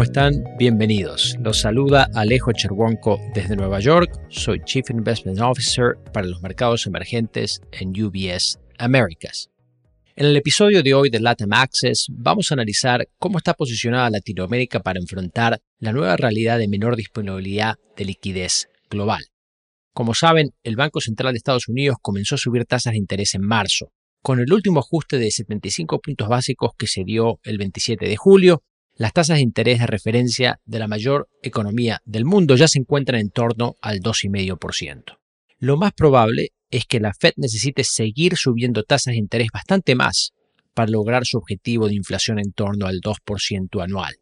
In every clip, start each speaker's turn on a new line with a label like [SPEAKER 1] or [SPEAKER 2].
[SPEAKER 1] ¿Cómo están? Bienvenidos. Los saluda Alejo Cherwonko desde Nueva York. Soy Chief Investment Officer para los mercados emergentes en UBS Americas. En el episodio de hoy de LATAM Access vamos a analizar cómo está posicionada Latinoamérica para enfrentar la nueva realidad de menor disponibilidad de liquidez global. Como saben, el Banco Central de Estados Unidos comenzó a subir tasas de interés en marzo, con el último ajuste de 75 puntos básicos que se dio el 27 de julio las tasas de interés de referencia de la mayor economía del mundo ya se encuentran en torno al 2,5%. Lo más probable es que la Fed necesite seguir subiendo tasas de interés bastante más para lograr su objetivo de inflación en torno al 2% anual.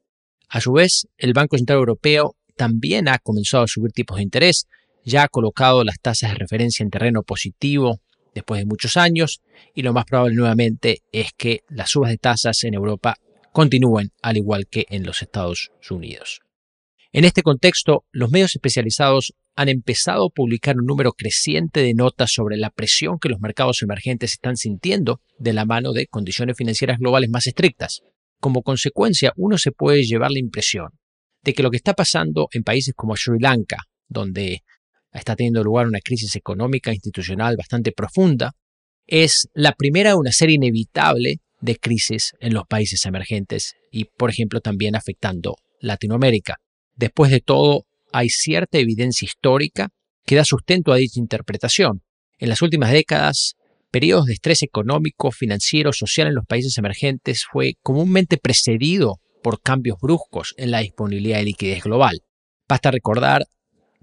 [SPEAKER 1] A su vez, el Banco Central Europeo también ha comenzado a subir tipos de interés, ya ha colocado las tasas de referencia en terreno positivo después de muchos años y lo más probable nuevamente es que las subas de tasas en Europa continúen al igual que en los Estados Unidos. En este contexto, los medios especializados han empezado a publicar un número creciente de notas sobre la presión que los mercados emergentes están sintiendo de la mano de condiciones financieras globales más estrictas. Como consecuencia, uno se puede llevar la impresión de que lo que está pasando en países como Sri Lanka, donde está teniendo lugar una crisis económica e institucional bastante profunda, es la primera de una serie inevitable de crisis en los países emergentes y, por ejemplo, también afectando Latinoamérica. Después de todo, hay cierta evidencia histórica que da sustento a dicha interpretación. En las últimas décadas, periodos de estrés económico, financiero, social en los países emergentes fue comúnmente precedido por cambios bruscos en la disponibilidad de liquidez global. Basta recordar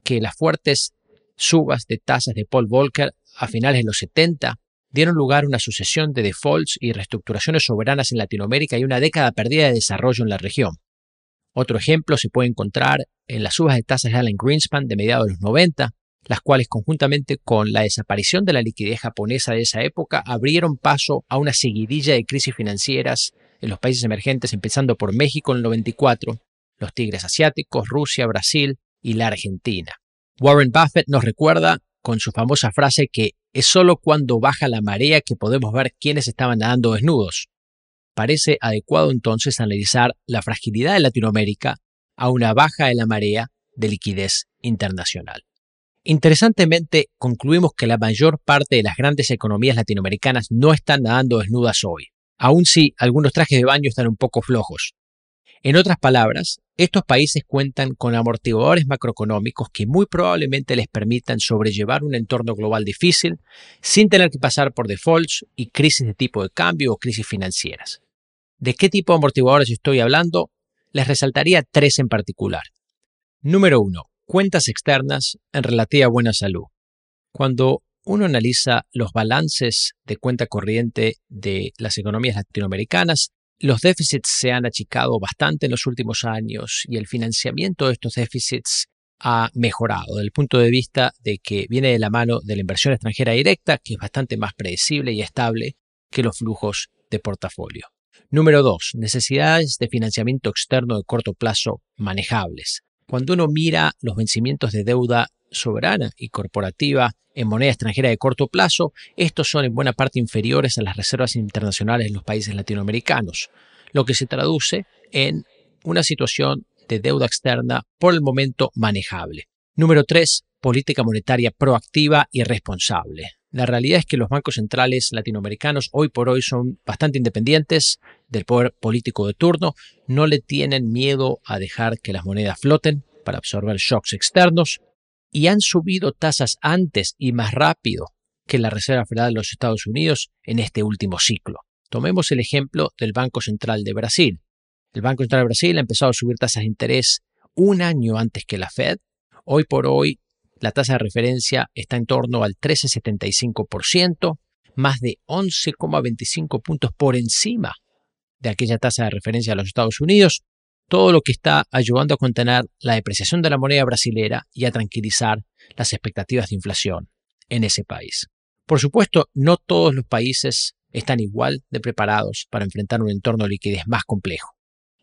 [SPEAKER 1] que las fuertes subas de tasas de Paul Volcker a finales de los 70 dieron lugar a una sucesión de defaults y reestructuraciones soberanas en Latinoamérica y una década perdida de desarrollo en la región. Otro ejemplo se puede encontrar en las subas de tasas de Allen Greenspan de mediados de los 90, las cuales conjuntamente con la desaparición de la liquidez japonesa de esa época abrieron paso a una seguidilla de crisis financieras en los países emergentes, empezando por México en el 94, los tigres asiáticos, Rusia, Brasil y la Argentina. Warren Buffett nos recuerda con su famosa frase que es solo cuando baja la marea que podemos ver quiénes estaban nadando desnudos. Parece adecuado entonces analizar la fragilidad de Latinoamérica a una baja de la marea de liquidez internacional. Interesantemente, concluimos que la mayor parte de las grandes economías latinoamericanas no están nadando desnudas hoy, aun si algunos trajes de baño están un poco flojos. En otras palabras, estos países cuentan con amortiguadores macroeconómicos que muy probablemente les permitan sobrellevar un entorno global difícil sin tener que pasar por defaults y crisis de tipo de cambio o crisis financieras. ¿De qué tipo de amortiguadores estoy hablando? Les resaltaría tres en particular. Número uno, cuentas externas en relativa buena salud. Cuando uno analiza los balances de cuenta corriente de las economías latinoamericanas, los déficits se han achicado bastante en los últimos años y el financiamiento de estos déficits ha mejorado desde el punto de vista de que viene de la mano de la inversión extranjera directa, que es bastante más predecible y estable que los flujos de portafolio. Número dos, necesidades de financiamiento externo de corto plazo manejables. Cuando uno mira los vencimientos de deuda soberana y corporativa en moneda extranjera de corto plazo, estos son en buena parte inferiores a las reservas internacionales de los países latinoamericanos, lo que se traduce en una situación de deuda externa por el momento manejable. Número 3. Política monetaria proactiva y responsable. La realidad es que los bancos centrales latinoamericanos hoy por hoy son bastante independientes del poder político de turno, no le tienen miedo a dejar que las monedas floten para absorber shocks externos y han subido tasas antes y más rápido que la Reserva Federal de los Estados Unidos en este último ciclo. Tomemos el ejemplo del Banco Central de Brasil. El Banco Central de Brasil ha empezado a subir tasas de interés un año antes que la Fed. Hoy por hoy la tasa de referencia está en torno al 13,75%, más de 11,25 puntos por encima de aquella tasa de referencia de los Estados Unidos todo lo que está ayudando a contener la depreciación de la moneda brasilera y a tranquilizar las expectativas de inflación en ese país. Por supuesto, no todos los países están igual de preparados para enfrentar un entorno de liquidez más complejo.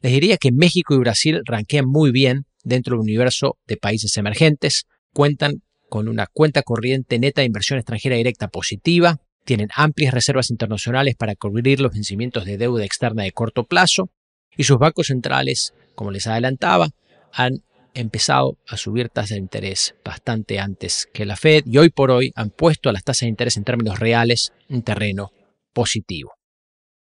[SPEAKER 1] Les diría que México y Brasil ranquean muy bien dentro del universo de países emergentes, cuentan con una cuenta corriente neta de inversión extranjera directa positiva, tienen amplias reservas internacionales para cubrir los vencimientos de deuda externa de corto plazo y sus bancos centrales, como les adelantaba, han empezado a subir tasas de interés bastante antes que la Fed y hoy por hoy han puesto a las tasas de interés en términos reales en terreno positivo.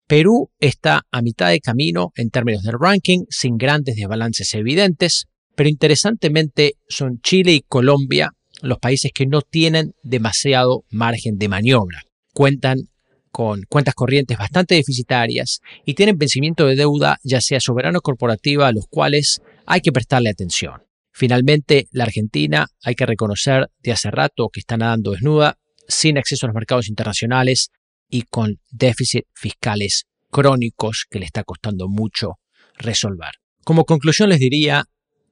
[SPEAKER 1] Perú está a mitad de camino en términos del ranking, sin grandes desbalances evidentes, pero interesantemente son Chile y Colombia los países que no tienen demasiado margen de maniobra. Cuentan con cuentas corrientes bastante deficitarias y tienen vencimiento de deuda ya sea soberano o corporativa a los cuales hay que prestarle atención. Finalmente, la Argentina hay que reconocer de hace rato que está nadando desnuda, sin acceso a los mercados internacionales y con déficits fiscales crónicos que le está costando mucho resolver. Como conclusión les diría,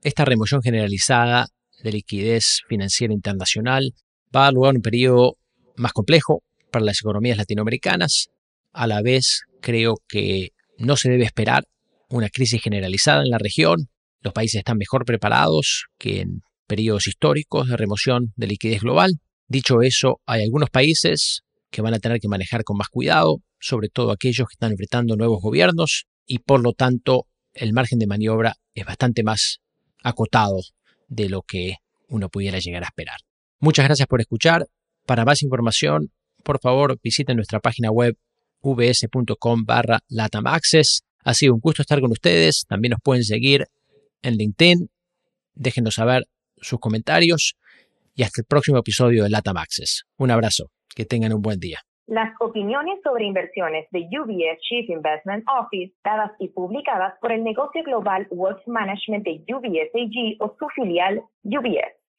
[SPEAKER 1] esta remoción generalizada de liquidez financiera internacional va a dar lugar a un periodo más complejo para las economías latinoamericanas. A la vez, creo que no se debe esperar una crisis generalizada en la región. Los países están mejor preparados que en periodos históricos de remoción de liquidez global. Dicho eso, hay algunos países que van a tener que manejar con más cuidado, sobre todo aquellos que están enfrentando nuevos gobiernos y por lo tanto el margen de maniobra es bastante más acotado de lo que uno pudiera llegar a esperar. Muchas gracias por escuchar. Para más información, por favor visiten nuestra página web vs.com barra latamaccess. Ha sido un gusto estar con ustedes. También nos pueden seguir en LinkedIn. Déjenos saber sus comentarios y hasta el próximo episodio de Latam Access. Un abrazo. Que tengan un buen día.
[SPEAKER 2] Las opiniones sobre inversiones de UBS Chief Investment Office, dadas y publicadas por el negocio global Wealth Management de UBS AG o su filial UBS.